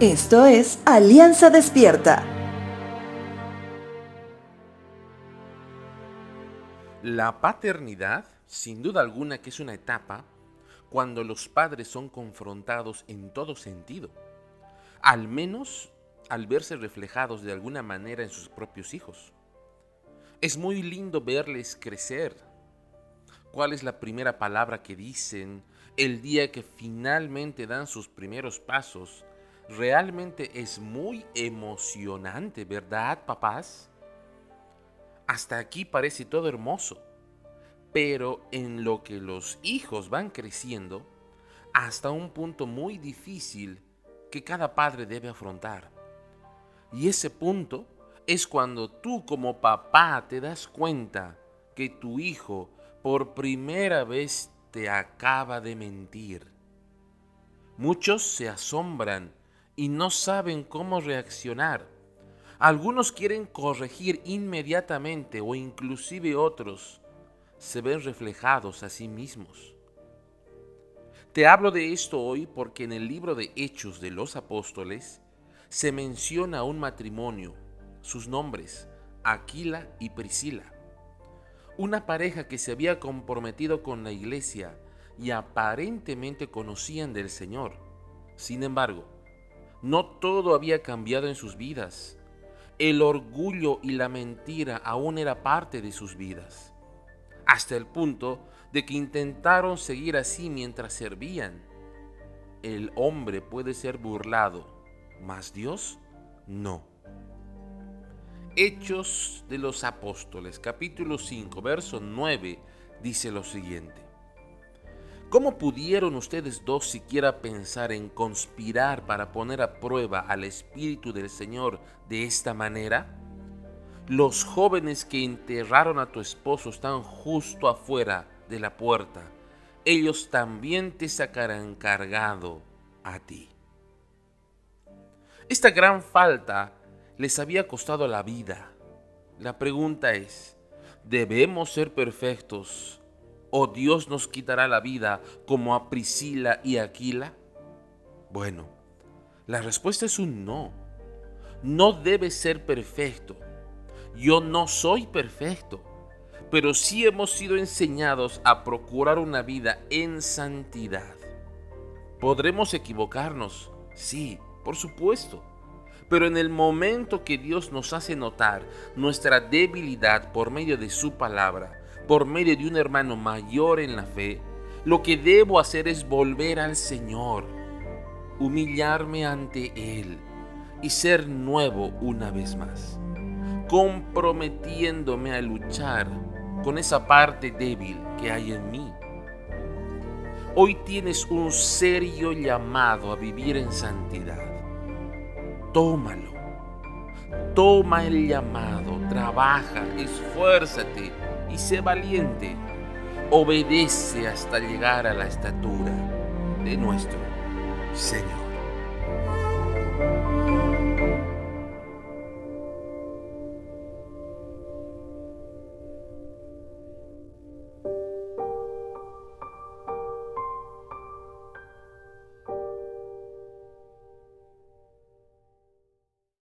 Esto es Alianza Despierta. La paternidad, sin duda alguna que es una etapa cuando los padres son confrontados en todo sentido, al menos al verse reflejados de alguna manera en sus propios hijos. Es muy lindo verles crecer. ¿Cuál es la primera palabra que dicen el día que finalmente dan sus primeros pasos? Realmente es muy emocionante, ¿verdad, papás? Hasta aquí parece todo hermoso, pero en lo que los hijos van creciendo, hasta un punto muy difícil que cada padre debe afrontar. Y ese punto es cuando tú como papá te das cuenta que tu hijo por primera vez te acaba de mentir. Muchos se asombran y no saben cómo reaccionar. Algunos quieren corregir inmediatamente o inclusive otros se ven reflejados a sí mismos. Te hablo de esto hoy porque en el libro de Hechos de los Apóstoles se menciona un matrimonio, sus nombres, Aquila y Priscila, una pareja que se había comprometido con la iglesia y aparentemente conocían del Señor. Sin embargo, no todo había cambiado en sus vidas. El orgullo y la mentira aún era parte de sus vidas, hasta el punto de que intentaron seguir así mientras servían. El hombre puede ser burlado, mas Dios no. Hechos de los Apóstoles, capítulo 5, verso 9, dice lo siguiente. ¿Cómo pudieron ustedes dos siquiera pensar en conspirar para poner a prueba al Espíritu del Señor de esta manera? Los jóvenes que enterraron a tu esposo están justo afuera de la puerta. Ellos también te sacarán cargado a ti. Esta gran falta les había costado la vida. La pregunta es, ¿debemos ser perfectos ¿O Dios nos quitará la vida como a Priscila y Aquila? Bueno, la respuesta es un no. No debe ser perfecto. Yo no soy perfecto, pero sí hemos sido enseñados a procurar una vida en santidad. ¿Podremos equivocarnos? Sí, por supuesto. Pero en el momento que Dios nos hace notar nuestra debilidad por medio de su palabra, por medio de un hermano mayor en la fe, lo que debo hacer es volver al Señor, humillarme ante Él y ser nuevo una vez más, comprometiéndome a luchar con esa parte débil que hay en mí. Hoy tienes un serio llamado a vivir en santidad. Tómalo. Toma el llamado, trabaja, esfuérzate y sé valiente. Obedece hasta llegar a la estatura de nuestro Señor.